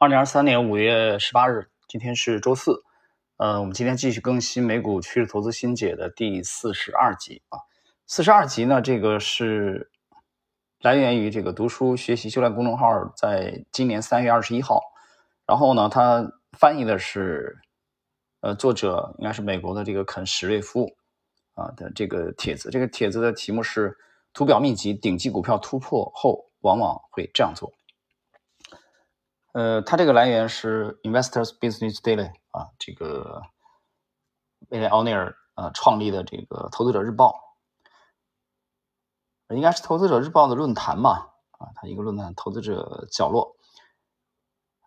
二零二三年五月十八日，今天是周四。呃，我们今天继续更新美股趋势投资新解的第四十二集啊。四十二集呢，这个是来源于这个读书学习修炼公众号，在今年三月二十一号。然后呢，他翻译的是呃，作者应该是美国的这个肯史瑞夫啊的这个帖子。这个帖子的题目是“图表秘籍：顶级股票突破后往往会这样做”。呃，它这个来源是 Investors Business Daily 啊，这个威廉奥尼尔啊创立的这个投资者日报，应该是投资者日报的论坛吧？啊，它一个论坛，投资者角落，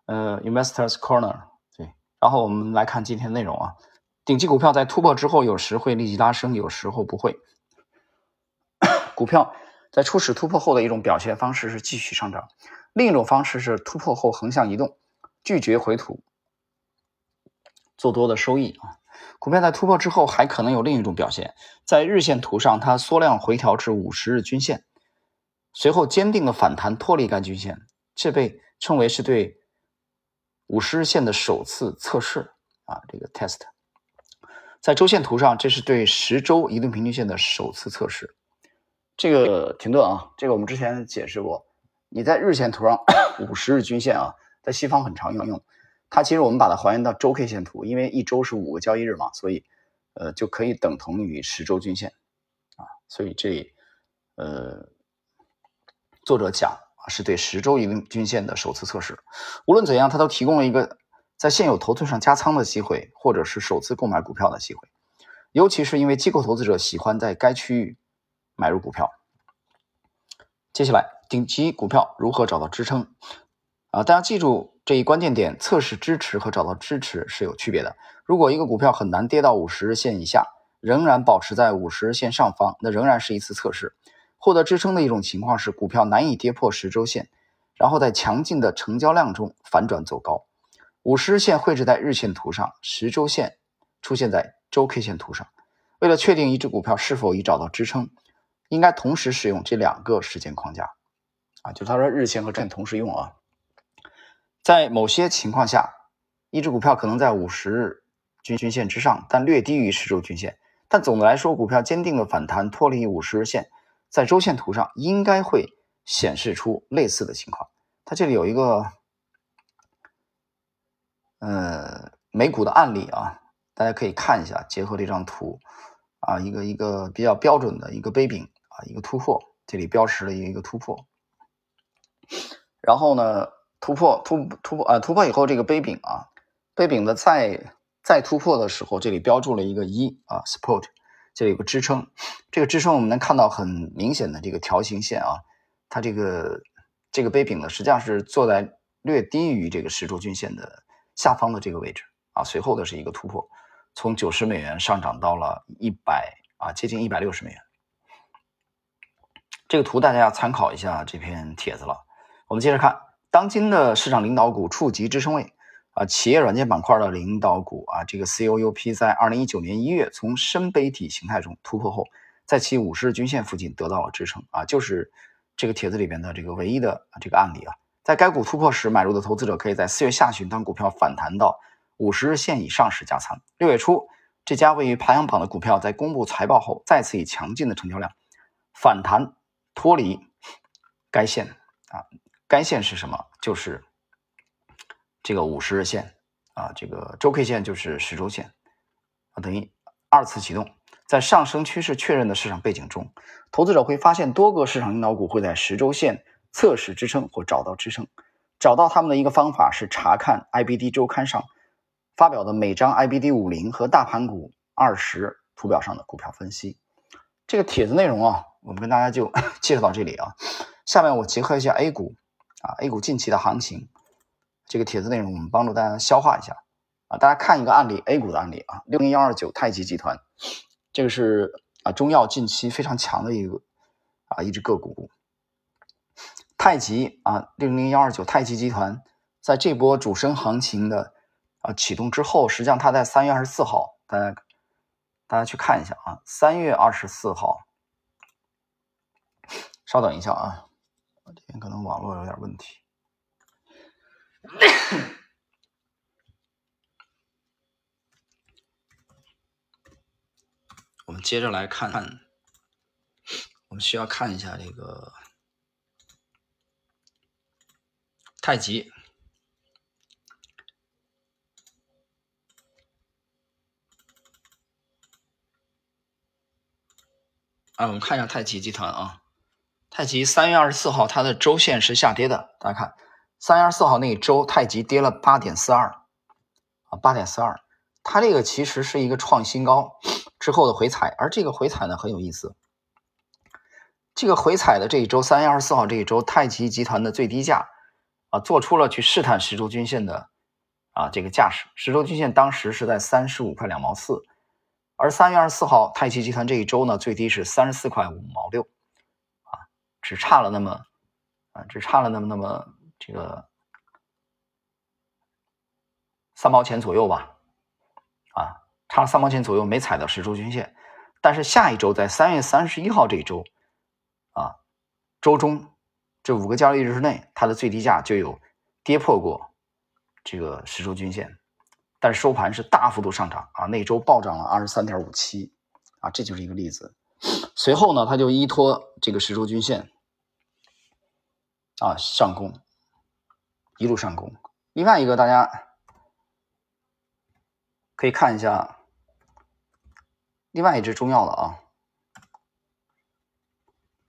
呃，Investors Corner 对。然后我们来看今天内容啊，顶级股票在突破之后，有时会立即拉升，有时候不会。股票在初始突破后的一种表现方式是继续上涨。另一种方式是突破后横向移动，拒绝回吐，做多的收益啊。股票在突破之后还可能有另一种表现，在日线图上它缩量回调至五十日均线，随后坚定的反弹脱离该均线，这被称为是对五十日线的首次测试啊，这个 test。在周线图上，这是对十周移动平均线的首次测试。这个停顿啊，这个我们之前解释过。你在日线图上五十日均线啊，在西方很常用用。它其实我们把它还原到周 K 线图，因为一周是五个交易日嘛，所以呃就可以等同于十周均线啊。所以这呃作者讲啊是对十周移动均线的首次测试。无论怎样，它都提供了一个在现有头寸上加仓的机会，或者是首次购买股票的机会。尤其是因为机构投资者喜欢在该区域买入股票。接下来。顶级股票如何找到支撑？啊，大家记住这一关键点：测试支持和找到支持是有区别的。如果一个股票很难跌到五十日线以下，仍然保持在五十日线上方，那仍然是一次测试。获得支撑的一种情况是股票难以跌破十周线，然后在强劲的成交量中反转走高。五十日线绘制在日线图上，十周线出现在周 K 线图上。为了确定一只股票是否已找到支撑，应该同时使用这两个时间框架。啊，就他说日线和周线同时用啊，在某些情况下，一只股票可能在五十日均均线之上，但略低于十周均线。但总的来说，股票坚定的反弹脱离五十日线，在周线图上应该会显示出类似的情况。它这里有一个呃美股的案例啊，大家可以看一下，结合这张图啊，一个一个比较标准的一个杯柄啊，一个突破，这里标识了一个一个突破。然后呢，突破突突破啊，突破以后这个杯柄啊，杯柄的再再突破的时候，这里标注了一个一啊，support，这里有个支撑，这个支撑我们能看到很明显的这个条形线啊，它这个这个杯柄呢，实际上是坐在略低于这个十周均线的下方的这个位置啊，随后的是一个突破，从九十美元上涨到了一百啊，接近一百六十美元。这个图大家要参考一下这篇帖子了。我们接着看，当今的市场领导股触及支撑位啊，企业软件板块的领导股啊，这个 COUP 在二零一九年一月从深杯体形态中突破后，在其五十日均线附近得到了支撑啊，就是这个帖子里边的这个唯一的这个案例啊。在该股突破时买入的投资者，可以在四月下旬当股票反弹到五十日线以上时加仓。六月初，这家位于排行榜的股票在公布财报后，再次以强劲的成交量反弹脱离该线啊。该线是什么？就是这个五十日线啊，这个周 K 线就是十周线啊，等于二次启动。在上升趋势确认的市场背景中，投资者会发现多个市场领导股会在十周线测试支撑或找到支撑。找到他们的一个方法是查看 IBD 周刊上发表的每张 IBD 五零和大盘股二十图表上的股票分析。这个帖子内容啊，我们跟大家就 介绍到这里啊。下面我结合一下 A 股。啊，A 股近期的行情，这个帖子内容我们帮助大家消化一下啊。大家看一个案例，A 股的案例啊，六零幺二九太极集团，这个是啊中药近期非常强的一个啊一只个股。太极啊，六零幺二九太极集团，在这波主升行情的啊启动之后，实际上它在三月二十四号，大家大家去看一下啊，三月二十四号，稍等一下啊。我这边可能网络有点问题。我们接着来看，我们需要看一下这个太极。啊，我们看一下太极集团啊，太极三月二十四号它的周线是下跌的，大家看三月二十四号那一周太极跌了八点四二啊，八点四二，它这个其实是一个创新高之后的回踩，而这个回踩呢很有意思，这个回踩的这一周三月二十四号这一周，太极集团的最低价啊做出了去试探十周均线的啊这个架势，十周均线当时是在三十五块两毛四。而三月二十四号，太极集团这一周呢，最低是三十四块五毛六，只差了那么，啊，只差了那么那么这个三毛钱左右吧，啊，差了三毛钱左右，没踩到十周均线。但是下一周，在三月三十一号这一周，啊，周中这五个交易日之内，它的最低价就有跌破过这个十周均线。但是收盘是大幅度上涨啊，那周暴涨了二十三点五七啊，这就是一个例子。随后呢，它就依托这个十周均线啊上攻，一路上攻。另外一个大家可以看一下，另外一只中药的啊，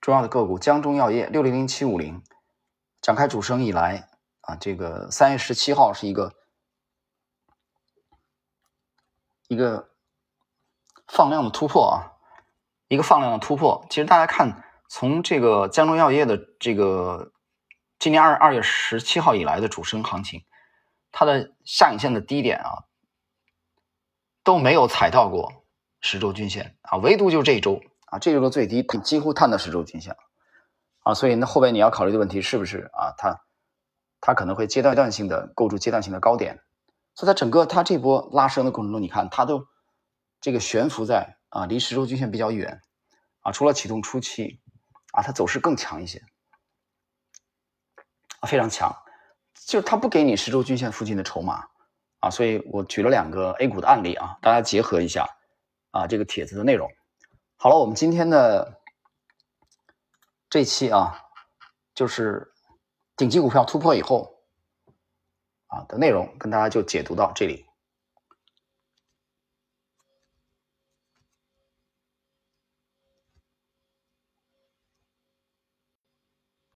中药的个股江中药业六零零七五零展开主升以来啊，这个三月十七号是一个。一个放量的突破啊，一个放量的突破。其实大家看，从这个江中药业的这个今年二二月十七号以来的主升行情，它的下影线的低点啊都没有踩到过十周均线啊，唯独就这一周啊，这周的最低几乎探到十周均线啊。所以那后边你要考虑的问题是不是啊？它它可能会阶段性的构筑阶段性的高点。所以它整个它这波拉升的过程中，你看它都这个悬浮在啊离十周均线比较远啊，除了启动初期啊，它走势更强一些非常强，就是它不给你十周均线附近的筹码啊，所以我举了两个 A 股的案例啊，大家结合一下啊这个帖子的内容。好了，我们今天的这期啊，就是顶级股票突破以后。啊的内容跟大家就解读到这里。